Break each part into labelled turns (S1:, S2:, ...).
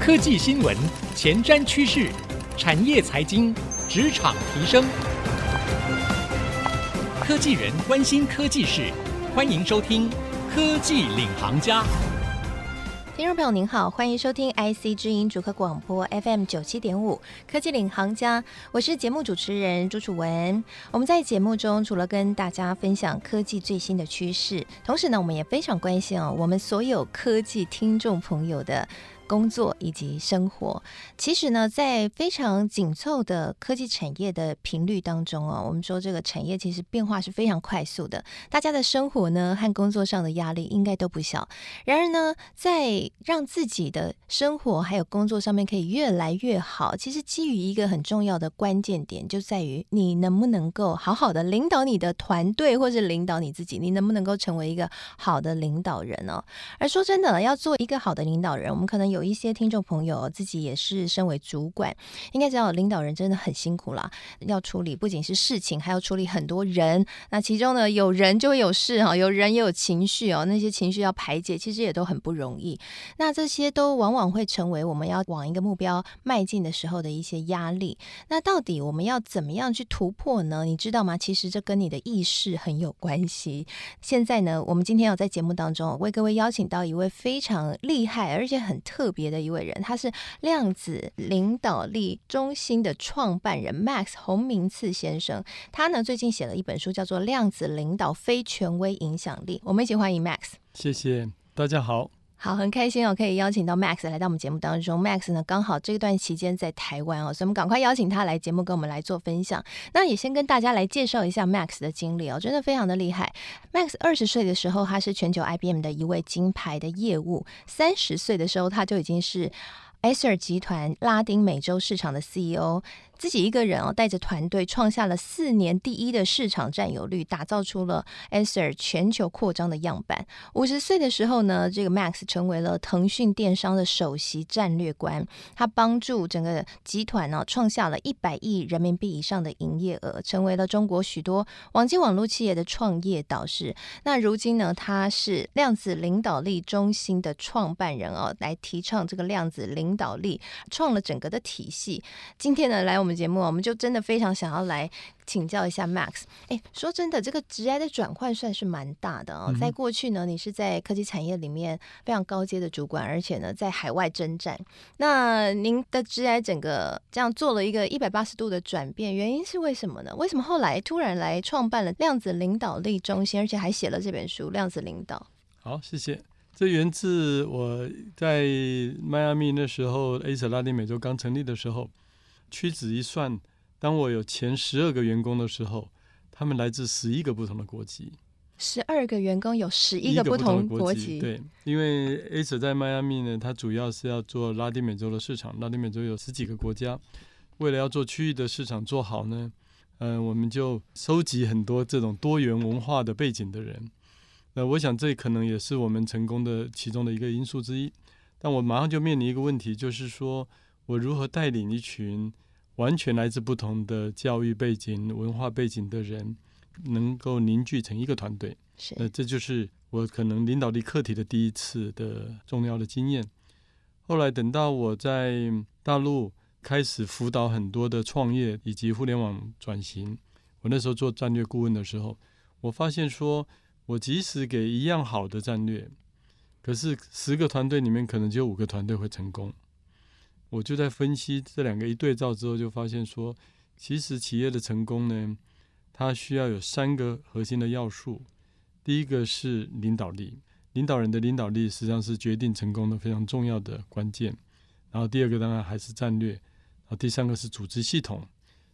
S1: 科技新闻、前瞻趋势、产业财经、职场提升，科技人关心科技事，欢迎收听《科技领航家》。
S2: 听众朋友您好，欢迎收听 IC 之音主客广播 FM 九七点五《科技领航家》，我是节目主持人朱楚文。我们在节目中除了跟大家分享科技最新的趋势，同时呢，我们也非常关心哦，我们所有科技听众朋友的。工作以及生活，其实呢，在非常紧凑的科技产业的频率当中啊，我们说这个产业其实变化是非常快速的，大家的生活呢和工作上的压力应该都不小。然而呢，在让自己的生活还有工作上面可以越来越好，其实基于一个很重要的关键点，就在于你能不能够好好的领导你的团队，或是领导你自己，你能不能够成为一个好的领导人呢？而说真的，要做一个好的领导人，我们可能有。有一些听众朋友自己也是身为主管，应该知道领导人真的很辛苦啦，要处理不仅是事情，还要处理很多人。那其中呢，有人就会有事哈，有人也有情绪哦，那些情绪要排解，其实也都很不容易。那这些都往往会成为我们要往一个目标迈进的时候的一些压力。那到底我们要怎么样去突破呢？你知道吗？其实这跟你的意识很有关系。现在呢，我们今天要在节目当中为各位邀请到一位非常厉害而且很特。别的一位人，他是量子领导力中心的创办人 Max 洪明次先生。他呢最近写了一本书，叫做《量子领导：非权威影响力》。我们一起欢迎 Max。
S3: 谢谢大家好。
S2: 好，很开心哦，可以邀请到 Max 来到我们节目当中。Max 呢，刚好这段期间在台湾哦，所以我们赶快邀请他来节目跟我们来做分享。那也先跟大家来介绍一下 Max 的经历哦，真的非常的厉害。Max 二十岁的时候，他是全球 IBM 的一位金牌的业务；三十岁的时候，他就已经是 Acer 集团拉丁美洲市场的 CEO。自己一个人哦，带着团队创下了四年第一的市场占有率，打造出了 Acer 全球扩张的样板。五十岁的时候呢，这个 Max 成为了腾讯电商的首席战略官，他帮助整个集团呢创下了一百亿人民币以上的营业额，成为了中国许多网际网络企业的创业导师。那如今呢，他是量子领导力中心的创办人哦，来提倡这个量子领导力，创了整个的体系。今天呢，来我们。节目，我们就真的非常想要来请教一下 Max。哎，说真的，这个职涯的转换算是蛮大的哦。嗯、在过去呢，你是在科技产业里面非常高阶的主管，而且呢，在海外征战。那您的职涯整个这样做了一个一百八十度的转变，原因是为什么呢？为什么后来突然来创办了量子领导力中心，而且还写了这本书《量子领导》？
S3: 好，谢谢。这源自我在迈阿密那时候，Acer 拉丁美洲刚成立的时候。屈指一算，当我有前十二个员工的时候，他们来自十一个不同的国籍。
S2: 十二个员工有十一个不同国籍。
S3: 对，因为 Acer 在迈阿密呢，它主要是要做拉丁美洲的市场。拉丁美洲有十几个国家，为了要做区域的市场做好呢，嗯、呃，我们就收集很多这种多元文化的背景的人。那我想这可能也是我们成功的其中的一个因素之一。但我马上就面临一个问题，就是说。我如何带领一群完全来自不同的教育背景、文化背景的人，能够凝聚成一个团队？是，那这就是我可能领导力课题的第一次的重要的经验。后来等到我在大陆开始辅导很多的创业以及互联网转型，我那时候做战略顾问的时候，我发现说，我即使给一样好的战略，可是十个团队里面可能只有五个团队会成功。我就在分析这两个一对照之后，就发现说，其实企业的成功呢，它需要有三个核心的要素。第一个是领导力，领导人的领导力实际上是决定成功的非常重要的关键。然后第二个当然还是战略，然后第三个是组织系统。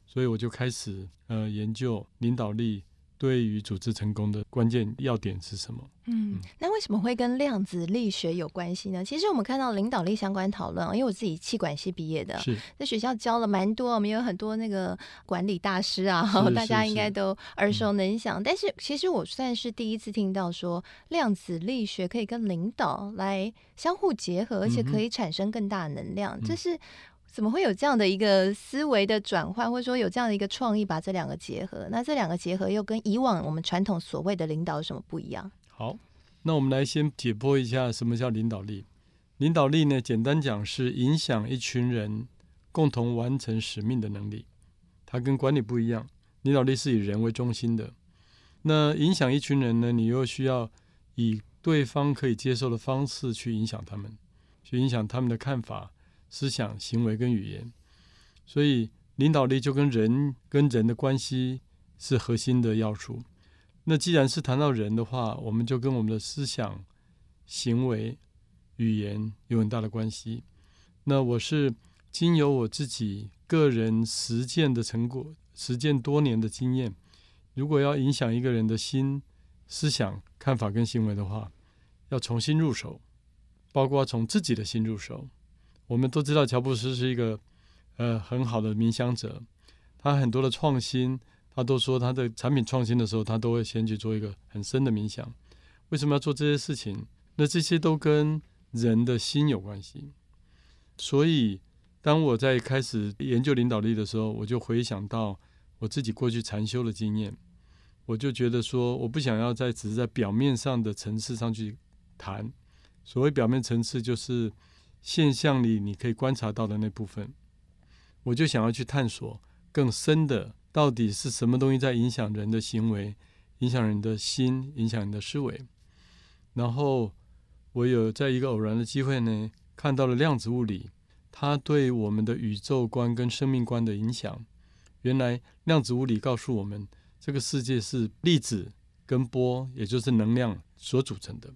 S3: 所以我就开始呃研究领导力。对于组织成功的关键要点是什么？
S2: 嗯，那为什么会跟量子力学有关系呢？其实我们看到领导力相关讨论，因为我自己气管系毕业的，是在学校教了蛮多，我们有很多那个管理大师啊，大家应该都耳熟能详。但是其实我算是第一次听到说量子力学可以跟领导来相互结合，而且可以产生更大的能量，这是。怎么会有这样的一个思维的转换，或者说有这样的一个创意，把这两个结合？那这两个结合又跟以往我们传统所谓的领导有什么不一样？
S3: 好，那我们来先解剖一下什么叫领导力。领导力呢，简单讲是影响一群人共同完成使命的能力。它跟管理不一样，领导力是以人为中心的。那影响一群人呢，你又需要以对方可以接受的方式去影响他们，去影响他们的看法、思想、行为跟语言。所以，领导力就跟人跟人的关系是核心的要素。那既然是谈到人的话，我们就跟我们的思想、行为。语言有很大的关系。那我是经由我自己个人实践的成果，实践多年的经验，如果要影响一个人的心、思想、看法跟行为的话，要从心入手，包括从自己的心入手。我们都知道乔布斯是一个呃很好的冥想者，他很多的创新，他都说他的产品创新的时候，他都会先去做一个很深的冥想。为什么要做这些事情？那这些都跟人的心有关系，所以当我在开始研究领导力的时候，我就回想到我自己过去禅修的经验，我就觉得说，我不想要在只是在表面上的层次上去谈。所谓表面层次，就是现象里你可以观察到的那部分，我就想要去探索更深的，到底是什么东西在影响人的行为，影响人的心，影响人的思维，然后。我有在一个偶然的机会呢，看到了量子物理，它对我们的宇宙观跟生命观的影响。原来量子物理告诉我们，这个世界是粒子跟波，也就是能量所组成的。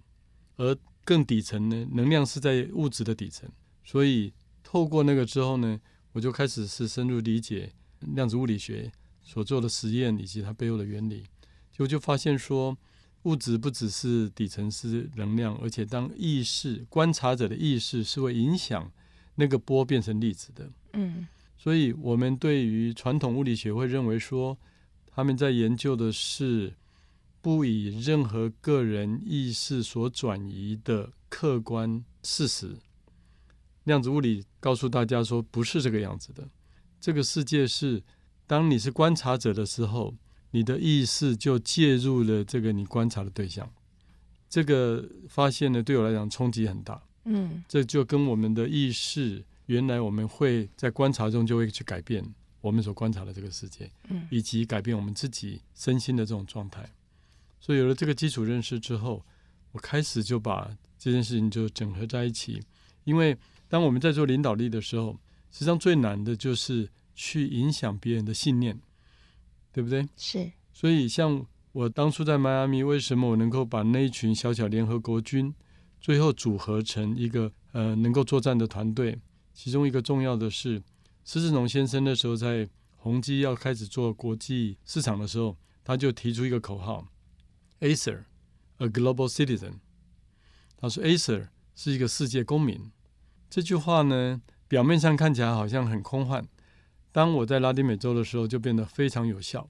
S3: 而更底层呢，能量是在物质的底层。所以透过那个之后呢，我就开始是深入理解量子物理学所做的实验以及它背后的原理，就就发现说。物质不只是底层是能量，而且当意识观察者的意识是会影响那个波变成粒子的。嗯，所以我们对于传统物理学会认为说，他们在研究的是不以任何个人意识所转移的客观事实。量子物理告诉大家说，不是这个样子的。这个世界是当你是观察者的时候。你的意识就介入了这个你观察的对象，这个发现呢，对我来讲冲击很大。嗯，这就跟我们的意识，原来我们会在观察中就会去改变我们所观察的这个世界，嗯，以及改变我们自己身心的这种状态。所以有了这个基础认识之后，我开始就把这件事情就整合在一起。因为当我们在做领导力的时候，实际上最难的就是去影响别人的信念。对不对？
S2: 是。
S3: 所以，像我当初在迈阿密，为什么我能够把那一群小小联合国军最后组合成一个呃能够作战的团队？其中一个重要的是，施志农先生那时候在宏基要开始做国际市场的时候，他就提出一个口号：“Acer，a global citizen。”他说：“Acer 是一个世界公民。”这句话呢，表面上看起来好像很空幻。当我在拉丁美洲的时候，就变得非常有效，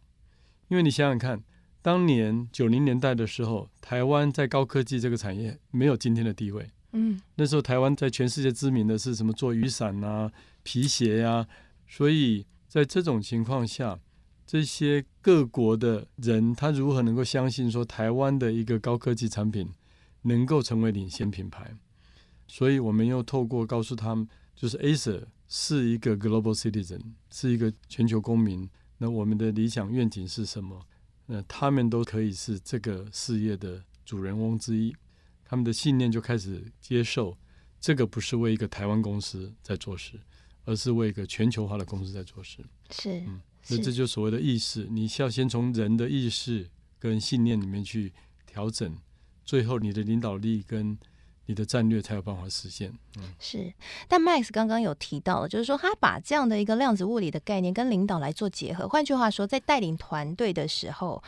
S3: 因为你想想看，当年九零年代的时候，台湾在高科技这个产业没有今天的地位。嗯，那时候台湾在全世界知名的是什么？做雨伞啊、皮鞋呀、啊。所以在这种情况下，这些各国的人他如何能够相信说台湾的一个高科技产品能够成为领先品牌？所以我们又透过告诉他们，就是 Acer。是一个 global citizen，是一个全球公民。那我们的理想愿景是什么？那他们都可以是这个事业的主人翁之一。他们的信念就开始接受，这个不是为一个台湾公司在做事，而是为一个全球化的公司在做事。
S2: 是，
S3: 嗯，那这就所谓的意识，你需要先从人的意识跟信念里面去调整，最后你的领导力跟。你的战略才有办法实现。嗯，
S2: 是。但 Max 刚刚有提到了，就是说他把这样的一个量子物理的概念跟领导来做结合。换句话说，在带领团队的时候，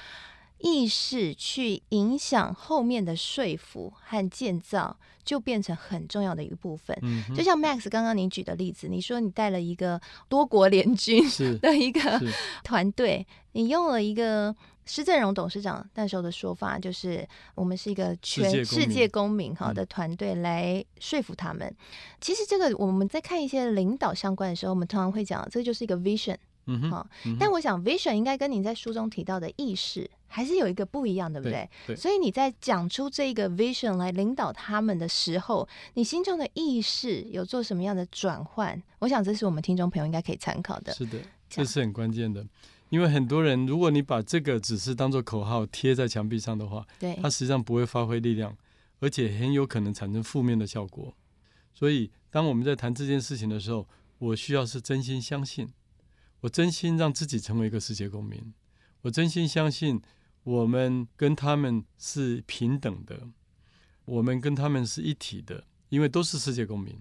S2: 意识去影响后面的说服和建造，就变成很重要的一个部分。嗯，就像 Max 刚刚您举的例子，你说你带了一个多国联军 的一个 团队，你用了一个。施正荣董事长那时候的说法就是，我们是一个全世界公民哈的团队来说服他们。其实这个我们在看一些领导相关的时候，我们通常会讲，这就是一个 vision。嗯哼。但我想 vision 应该跟你在书中提到的意识还是有一个不一样，对不对？
S3: 对。
S2: 所以你在讲出这个 vision 来领导他们的时候，你心中的意识有做什么样的转换？我想这是我们听众朋友应该可以参考的。
S3: 是的，这是很关键的，因为很多人，如果你把这个只是当做口号贴在墙壁上的话，
S2: 对，
S3: 它实际上不会发挥力量，而且很有可能产生负面的效果。所以，当我们在谈这件事情的时候，我需要是真心相信，我真心让自己成为一个世界公民，我真心相信。我们跟他们是平等的，我们跟他们是一体的，因为都是世界公民。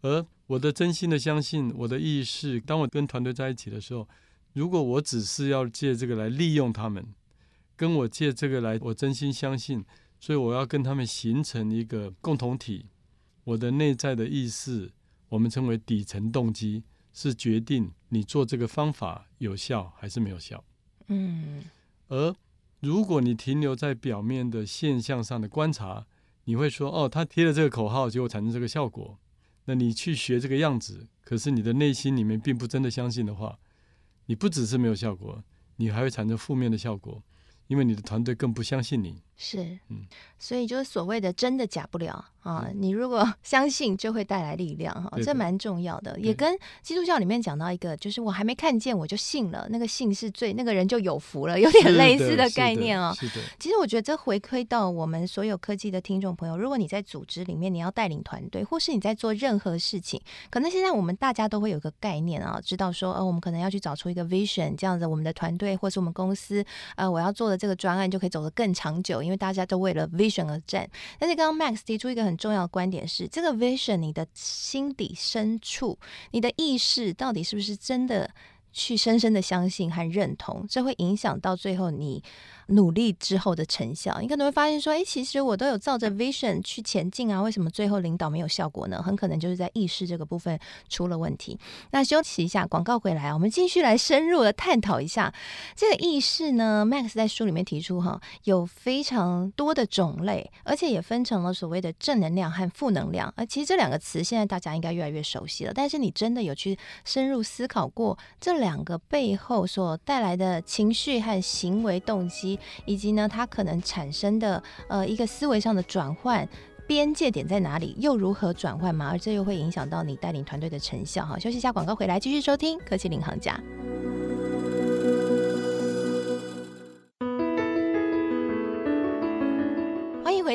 S3: 而我的真心的相信，我的意识，当我跟团队在一起的时候，如果我只是要借这个来利用他们，跟我借这个来，我真心相信，所以我要跟他们形成一个共同体。我的内在的意识，我们称为底层动机，是决定你做这个方法有效还是没有效。
S2: 嗯，
S3: 而如果你停留在表面的现象上的观察，你会说：“哦，他贴了这个口号，结果产生这个效果。”那你去学这个样子，可是你的内心里面并不真的相信的话，你不只是没有效果，你还会产生负面的效果，因为你的团队更不相信你。
S2: 是，
S3: 嗯，
S2: 所以就是所谓的真的假不了啊！你如果 相信，就会带来力量哈，这蛮重要的。也跟基督教里面讲到一个，就是我还没看见我就信了，那个信是最那个人就有福了，有点类似的概念哦。
S3: 是的。
S2: 其实我觉得这回馈到我们所有科技的听众朋友，如果你在组织里面，你要带领团队，或是你在做任何事情，可能现在我们大家都会有个概念啊，知道说，呃，我们可能要去找出一个 vision，这样子，我们的团队或是我们公司，呃，我要做的这个专案就可以走得更长久，因为大家都为了 vision 而战，但是刚刚 Max 提出一个很重要的观点是，这个 vision 你的心底深处，你的意识到底是不是真的去深深的相信和认同，这会影响到最后你。努力之后的成效，你可能会发现说，诶，其实我都有照着 vision 去前进啊，为什么最后领导没有效果呢？很可能就是在意识这个部分出了问题。那休息一下，广告回来啊，我们继续来深入的探讨一下这个意识呢。Max 在书里面提出哈，有非常多的种类，而且也分成了所谓的正能量和负能量。而其实这两个词现在大家应该越来越熟悉了，但是你真的有去深入思考过这两个背后所带来的情绪和行为动机？以及呢，它可能产生的呃一个思维上的转换边界点在哪里，又如何转换嘛？而这又会影响到你带领团队的成效哈。休息一下，广告回来继续收听科技领航家。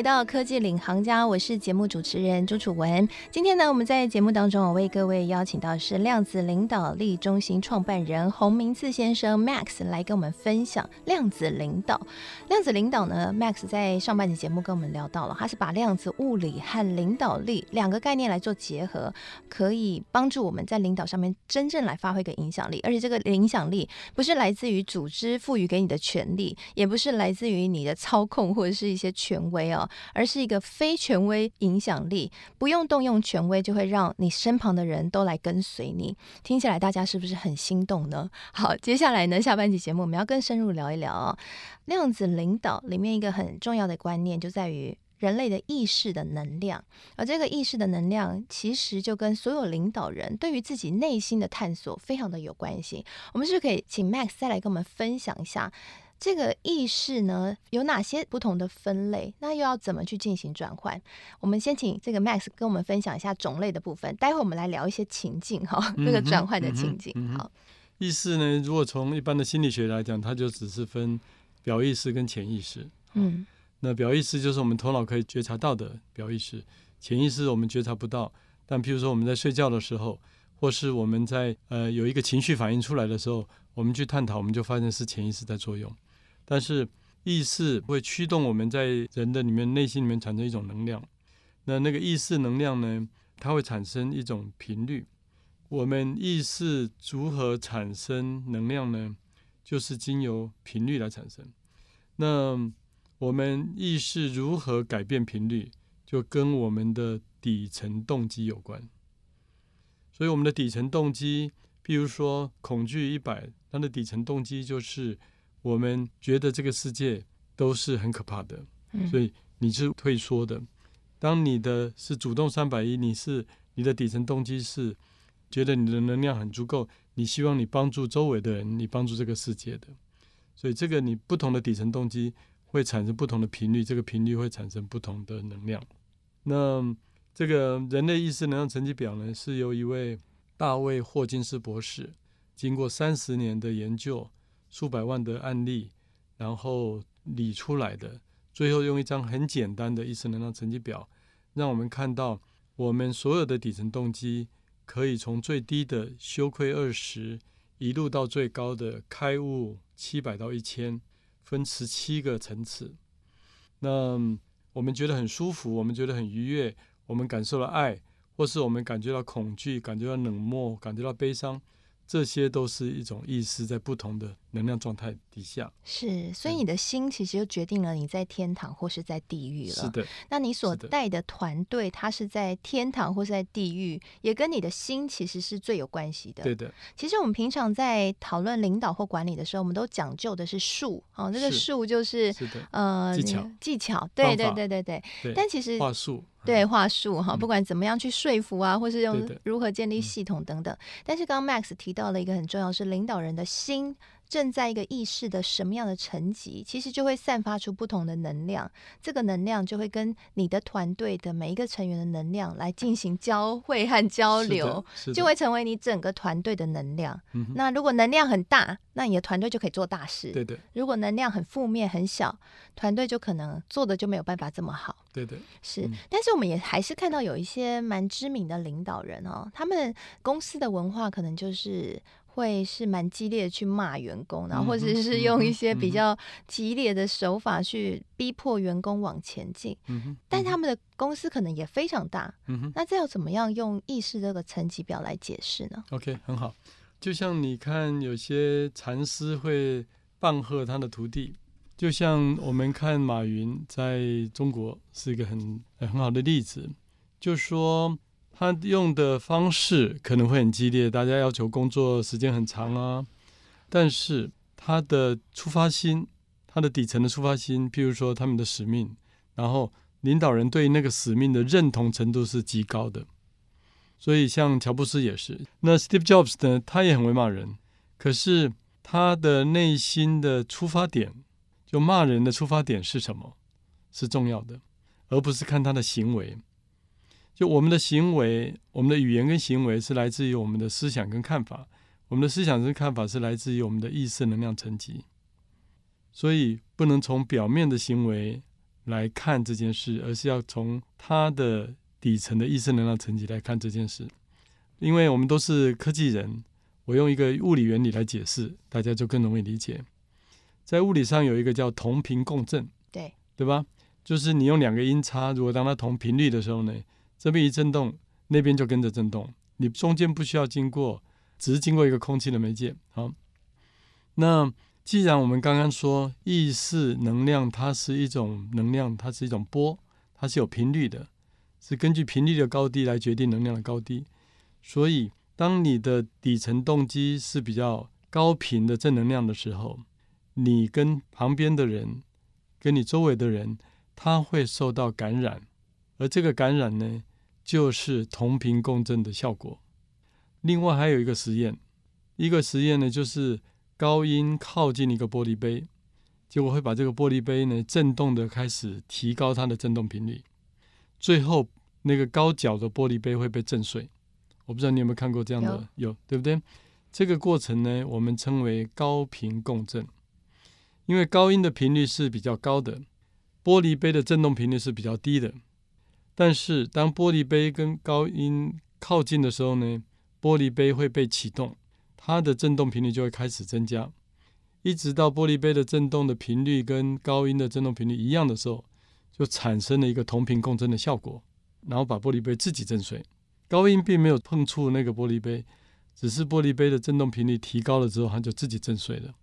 S2: 回到科技领航家，我是节目主持人朱楚文。今天呢，我们在节目当中，我为各位邀请到的是量子领导力中心创办人洪明次先生 Max 来跟我们分享量子领导。量子领导呢，Max 在上半集节目跟我们聊到了，他是把量子物理和领导力两个概念来做结合，可以帮助我们在领导上面真正来发挥一个影响力。而且这个影响力不是来自于组织赋予给你的权力，也不是来自于你的操控或者是一些权威哦。而是一个非权威影响力，不用动用权威，就会让你身旁的人都来跟随你。听起来大家是不是很心动呢？好，接下来呢，下半集节目我们要更深入聊一聊哦，量子领导里面一个很重要的观念就在于人类的意识的能量，而这个意识的能量其实就跟所有领导人对于自己内心的探索非常的有关系。我们是不是可以请 Max 再来跟我们分享一下？这个意识呢，有哪些不同的分类？那又要怎么去进行转换？我们先请这个 Max 跟我们分享一下种类的部分。待会我们来聊一些情境哈，这个转换的情境。
S3: 嗯嗯嗯、
S2: 好，
S3: 意识呢，如果从一般的心理学来讲，它就只是分表意识跟潜意识。
S2: 嗯，
S3: 那表意识就是我们头脑可以觉察到的表意识，潜意识我们觉察不到。但譬如说我们在睡觉的时候，或是我们在呃有一个情绪反应出来的时候，我们去探讨，我们就发现是潜意识在作用。但是意识会驱动我们在人的里面内心里面产生一种能量，那那个意识能量呢，它会产生一种频率。我们意识如何产生能量呢？就是经由频率来产生。那我们意识如何改变频率，就跟我们的底层动机有关。所以我们的底层动机，譬如说恐惧一百，它的底层动机就是。我们觉得这个世界都是很可怕的，所以你是退缩的。当你的是主动三百一，你是你的底层动机是觉得你的能量很足够，你希望你帮助周围的人，你帮助这个世界的。所以这个你不同的底层动机会产生不同的频率，这个频率会产生不同的能量。那这个人类意识能量成绩表呢，是由一位大卫霍金斯博士经过三十年的研究，数百万的案例，然后理出来的。最后用一张很简单的意识能量层级表，让我们看到我们所有的底层动机可以从最低的羞愧二十，一路到最高的开悟七百到一千，分十七个层次。那我们觉得很舒服，我们觉得很愉悦，我们感受了爱，或是我们感觉到恐惧，感觉到冷漠，感觉到悲伤。这些都是一种意识在不同的能量状态底下，
S2: 是，所以你的心其实就决定了你在天堂或是在地狱了。
S3: 是的，
S2: 那你所带的团队，它是在天堂或是在地狱，也跟你的心其实是最有关系的。
S3: 对的，
S2: 其实我们平常在讨论领导或管理的时候，我们都讲究的是术哦，这个术就是呃技巧，技巧，对对对对对。但其实
S3: 话术。
S2: 对话术哈，不管怎么样去说服啊，或是用如何建立系统等等。但是刚刚 Max 提到了一个很重要，是领导人的心。正在一个意识的什么样的层级，其实就会散发出不同的能量，这个能量就会跟你的团队的每一个成员的能量来进行交汇和交流，就会成为你整个团队的能量。嗯、那如果能量很大，那你的团队就可以做大事。对对。如果能量很负面很小，团队就可能做的就没有办法这么好。对对。是、嗯，但是我们也还是看到有一些蛮知名的领导人哦，他们公司的文化可能就是。会是蛮激烈的去骂员工，然后或者是用一些比较激烈的手法去逼迫员工往前进。嗯哼，但他们的公司可能也非常大。嗯哼，那这要怎么样用意识这个层级表来解释呢？OK，很好。就像你看，有些禅师会棒喝他的徒弟，就像我们看马云在中国是一个很很好的例子，就说。他用的方式可能会很激烈，大家要求工作时间很长啊。但是他的出发心，他的底层的出发心，譬如说他们的使命，然后领导人对那个使命的认同程度是极高的。所以像乔布斯也是，那 Steve Jobs 呢，他也很会骂人，可是他的内心的出发点，就骂人的出发点是什么，是重要的，而不是看他的行为。就我们的行为，我们的语言跟行为是来自于我们的思想跟看法，我们的思想跟看法是来自于我们的意识能量层级，所以不能从表面的行为来看这件事，而是要从它的底层的意识能量层级来看这件事。因为我们都是科技人，我用一个物理原理来解释，大家就更容易理解。在物理上有一个叫同频共振，对对吧？就是你用两个音叉，如果当它同频率的时候呢，这边一震动，那边就跟着震动。你中间不需要经过，只是经过一个空气的媒介。好，那既然我们刚刚说意识能量，它是一种能量，它是一种波，它是有频率的，是根据频率的高低来决定能量的高低。所以，当你的底层动机是比较高频的正能量的时候，你跟旁边的人，跟你周围的人，他会受到感染，而这个感染呢，就是同频共振的效果。另外还有一个实验，一个实验呢，就是高音靠近一个玻璃杯，结果会把这个玻璃杯呢震动的开始提高它的振动频率，最后那个高脚的玻璃杯会被震碎。我不知道你有没有看过这样的，有，有对不对？这个过程呢，我们称为高频共振，因为高音的频率是比较高的，玻璃杯的振动频率是比较低的。但是，当玻璃杯跟高音靠近的时候呢，玻璃杯会被启动，它的振动频率就会开始增加，一直到玻璃杯的振动的频率跟高音的振动频率一样的时候，就产生了一个同频共振的效果，然后把玻璃杯自己震碎。高音并没有碰触那个玻璃杯，只是玻璃杯的振动频率提高了之后，它就自己震碎了。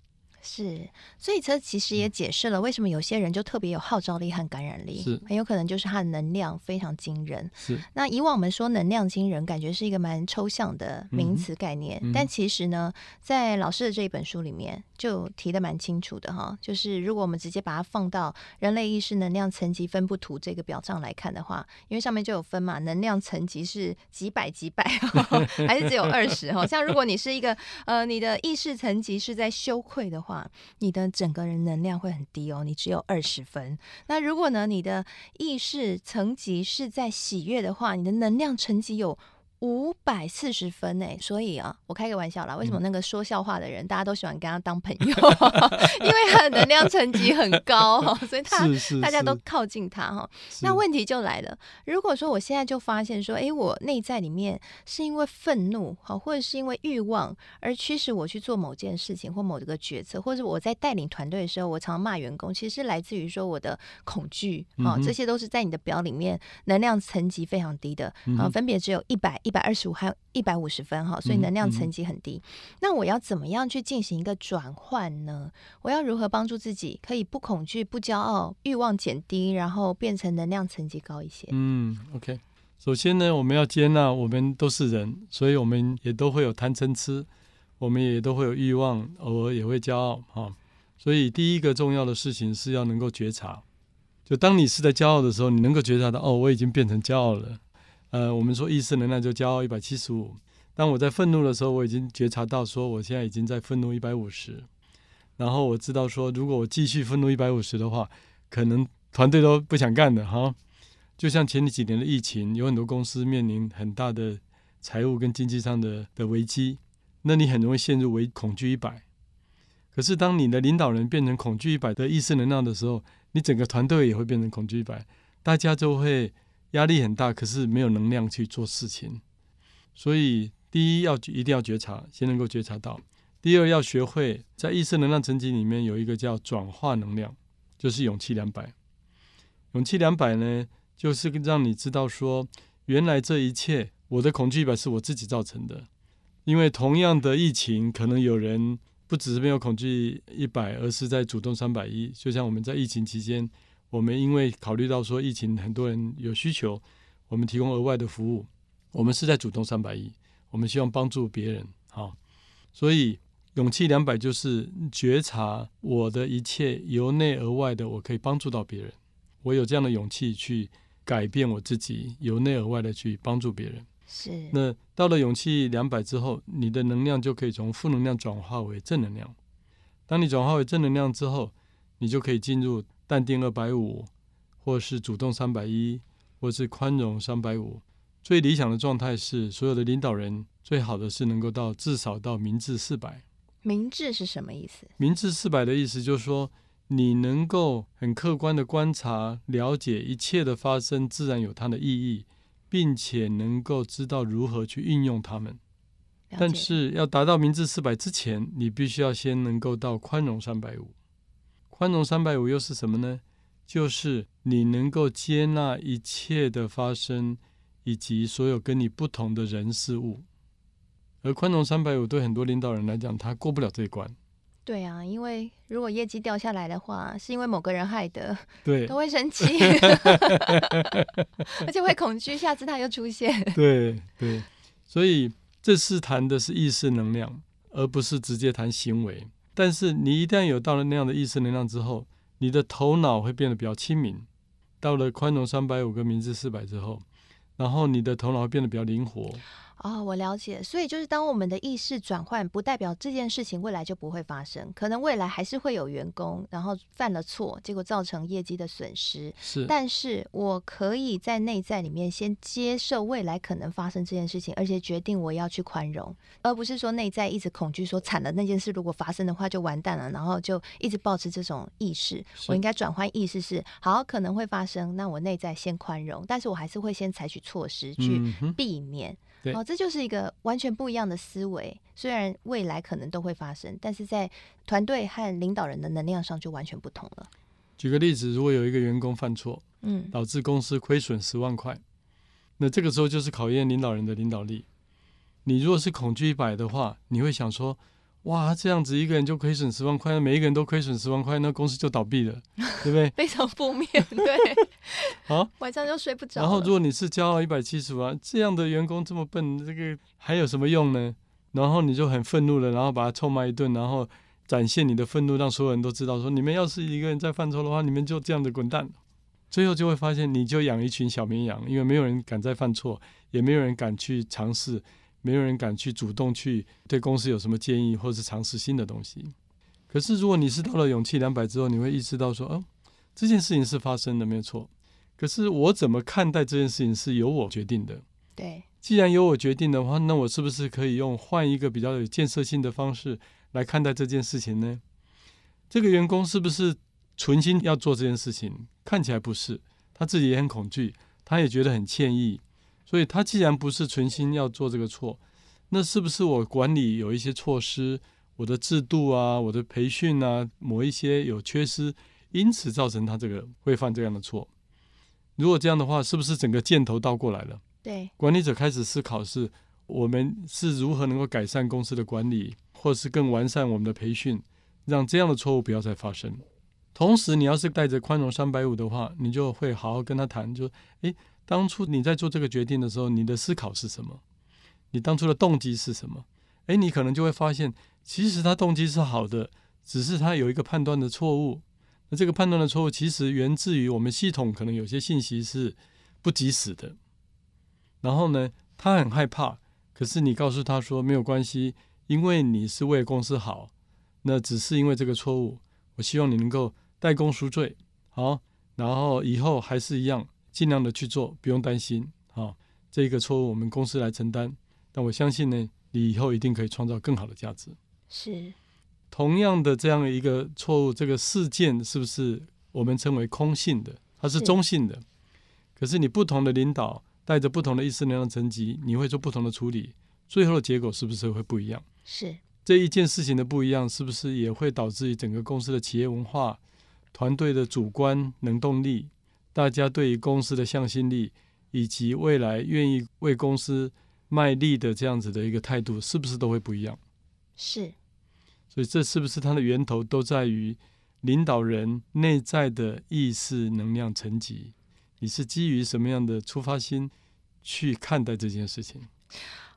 S2: 是，所以这其实也解释了为什么有些人就特别有号召力和感染力，是很有可能就是他的能量非常惊人。是，那以往我们说能量惊人，感觉是一个蛮抽象的名词概念，嗯，但其实呢，在老师的这一本书里面就提的蛮清楚的哈，就是如果我们直接把它放到人类意识能量层级分布图这个表上来看的话，因为上面就有分嘛，能量层级是几百几百，还是只有二十哈？像如果你是一个呃，你的意识层级是在羞愧的话。你的整个人能量会很低哦，你只有二十分。那如果呢，你的意识层级是在喜悦的话，你的能量层级有。五百四十分诶，所以啊，我开个玩笑啦。为什么那个说笑话的人，嗯、大家都喜欢跟他当朋友？因为他的能量层级很高，所以他大家都靠近他哈。那问题就来了，如果说我现在就发现说，哎，我内在里面是因为愤怒哈，或者是因为欲望而驱使我去做某件事情或某一个决策，或者我在带领团队的时候，我常常骂员工，其实是来自于说我的恐惧啊，这些都是在你的表里面能量层级非常低的啊，分别只有一百。一百二十五还有一百五十分哈，所以能量层级很低。嗯嗯、那我要怎么样去进行一个转换呢？我要如何帮助自己可以不恐惧、不骄傲、欲望减低，然后变成能量层级高一些？
S3: 嗯，OK。首先呢，我们要接纳我们都是人，所以我们也都会有贪嗔痴，我们也都会有欲望，偶尔也会骄傲哈。所以第一个重要的事情是要能够觉察，就当你是在骄傲的时候，你能够觉察到哦，我已经变成骄傲了。呃，我们说意识能量就骄傲一百七十五。当我在愤怒的时候，我已经觉察到说，我现在已经在愤怒一百五十。然后我知道说，如果我继续愤怒一百五十的话，可能团队都不想干的哈。就像前几年的疫情，有很多公司面临很大的财务跟经济上的的危机，那你很容易陷入为恐惧一百。可是当你的领导人变成恐惧一百的意识能量的时候，你整个团队也会变成恐惧一百，大家就会。压力很大，可是没有能量去做事情，所以第一要一定要觉察，先能够觉察到；第二要学会在意识能量层级里面有一个叫转化能量，就是勇气两百。勇气两百呢，就是让你知道说，原来这一切我的恐惧一百是我自己造成的，因为同样的疫情，可能有人不只是没有恐惧一百，而是在主动三百一，就像我们在疫情期间。我们因为考虑到说疫情很多人有需求，我们提供额外的服务，我们是在主动三百亿，我们希望帮助别人，好，所以勇气两百就是觉察我的一切由内而外的，我可以帮助到别人，我有这样的勇气去改变我自己，由内而外的去帮助别人。
S2: 是。
S3: 那到了勇气两百之后，你的能量就可以从负能量转化为正能量。当你转化为正能量之后，你就可以进入。淡定二百五，或是主动三百一，或是宽容三百五。最理想的状态是，所有的领导人最好的是能够到至少到明智四百。
S2: 明智是什么意思？
S3: 明智四百的意思就是说，你能够很客观的观察、了解一切的发生，自然有它的意义，并且能够知道如何去运用它们。但是要达到明智四百之前，你必须要先能够到宽容三百五。宽容三百五又是什么呢？就是你能够接纳一切的发生，以及所有跟你不同的人事物。而宽容三百五对很多领导人来讲，他过不了这一关。
S2: 对啊，因为如果业绩掉下来的话，是因为某个人害的，
S3: 对，
S2: 都会生气，而且会恐惧，下次他又出现。
S3: 对对，所以这次谈的是意识能量，而不是直接谈行为。但是你一旦有到了那样的意识能量之后，你的头脑会变得比较清明。到了宽容三百五个明智四百之后，然后你的头脑会变得比较灵活。
S2: 哦，我了解。所以就是当我们的意识转换，不代表这件事情未来就不会发生，可能未来还是会有员工然后犯了错，结果造成业绩的损失。
S3: 是，
S2: 但是我可以在内在里面先接受未来可能发生这件事情，而且决定我要去宽容，而不是说内在一直恐惧，说惨了那件事如果发生的话就完蛋了，然后就一直保持这种意识。我应该转换意识是，好，可能会发生，那我内在先宽容，但是我还是会先采取措施去避免。嗯哦，这就是一个完全不一样的思维。虽然未来可能都会发生，但是在团队和领导人的能量上就完全不同了。
S3: 举个例子，如果有一个员工犯错，嗯，导致公司亏损十万块，那这个时候就是考验领导人的领导力。你如果是恐惧一百的话，你会想说。哇，这样子一个人就亏损十万块，每一个人都亏损十万块，那公司就倒闭了，对不对？
S2: 非常负面，对。
S3: 好，
S2: 晚上就睡不着。
S3: 然后，如果你是骄傲一百七十万，这样的员工这么笨，这个还有什么用呢？然后你就很愤怒了，然后把他臭骂一顿，然后展现你的愤怒，让所有人都知道说，你们要是一个人再犯错的话，你们就这样的滚蛋。最后就会发现，你就养一群小绵羊，因为没有人敢再犯错，也没有人敢去尝试。没有人敢去主动去对公司有什么建议，或是尝试新的东西。可可是如果你是到了勇气两百之后，你会意识到说，哦，这件事情是发生的，没有错。可是我怎么看待这件事情是由我决定的。
S2: 对，
S3: 既然由我决定的话，那我是不是可以用换一个比较有建设性的方式来看待这件事情呢？这个员工是不是存心要做这件事情？看起来不是，他自己也很恐惧，他也觉得很歉意。所以，他既然不是存心要做这个错，那是不是我管理有一些措施，我的制度啊，我的培训啊，某一些有缺失，因此造成他这个会犯这样的错？如果这样的话，是不是整个箭头倒过来了？
S2: 对，
S3: 管理者开始思考是，我们是如何能够改善公司的管理，或是更完善我们的培训。让这样的错误不要再发生。同时，你要是带着宽容三百五的话，你就会好好跟他谈，就诶，当初你在做这个决定的时候，你的思考是什么？你当初的动机是什么？诶，你可能就会发现，其实他动机是好的，只是他有一个判断的错误。那这个判断的错误，其实源自于我们系统可能有些信息是不及时的。然后呢，他很害怕，可是你告诉他说没有关系，因为你是为公司好。那只是因为这个错误，我希望你能够代功赎罪，好，然后以后还是一样，尽量的去做，不用担心，好，这个错误我们公司来承担。但我相信呢，你以后一定可以创造更好的价值。
S2: 是，
S3: 同样的这样一个错误，这个事件是不是我们称为空性的？它是中性的，是，可是你不同的领导带着不同的意识能量层级，你会做不同的处理，最后的结果是不是会不一样？
S2: 是。
S3: 这一件事情的不一样，是不是也会导致于整个公司的企业文化、团队的主观能动力、大家对于公司的向心力，以及未来愿意为公司卖力的这样子的一个态度，是不是都会不一样？
S2: 是。
S3: 所以这是不是它的源头都在于领导人内在的意识能量层级？你是基于什么样的出发心去看待这件事情？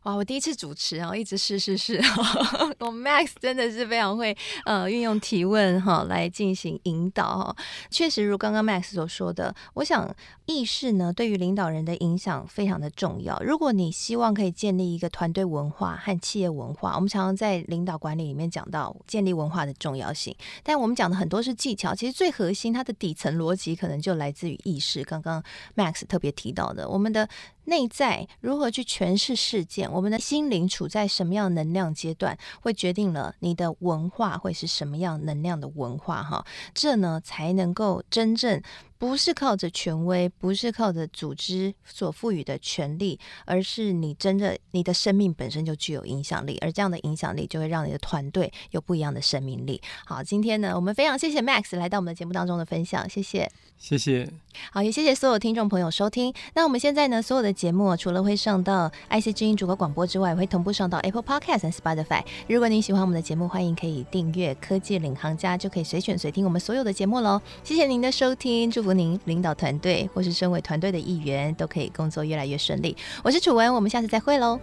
S2: 哇，我第一次主持然后，一直试试试。我 Max 真的是非常会呃运用提问哈来进行引导哈。确实如刚刚 Max 所说的，我想意识呢对于领导人的影响非常的重要。如果你希望可以建立一个团队文化和企业文化，我们常常在领导管理里面讲到建立文化的重要性。但我们讲的很多是技巧，其实最核心它的底层逻辑可能就来自于意识。刚刚 Max 特别提到的，我们的。内在如何去诠释事件？我们的心灵处在什么样能量阶段，会决定了你的文化会是什么样能量的文化。哈，这呢才能够真正。不是靠着权威，不是靠着组织所赋予的权利，而是你真的你的生命本身就具有影响力，而这样的影响力就会让你的团队有不一样的生命力。好，今天呢，我们非常谢谢 Max 来到我们的节目当中的分享，谢谢，
S3: 谢谢。
S2: 好，也谢谢所有听众朋友收听。那我们现在呢，所有的节目除了会上到 IC 之音主播广播之外，也会同步上到 Apple Podcast 和 Spotify。如果您喜欢我们的节目，欢迎可以订阅科技领航家，就可以随选随听我们所有的节目喽。谢谢您的收听，祝您领导团队，或是身为团队的一员，都可以工作越来越顺利。我是楚文，我们下次再会喽。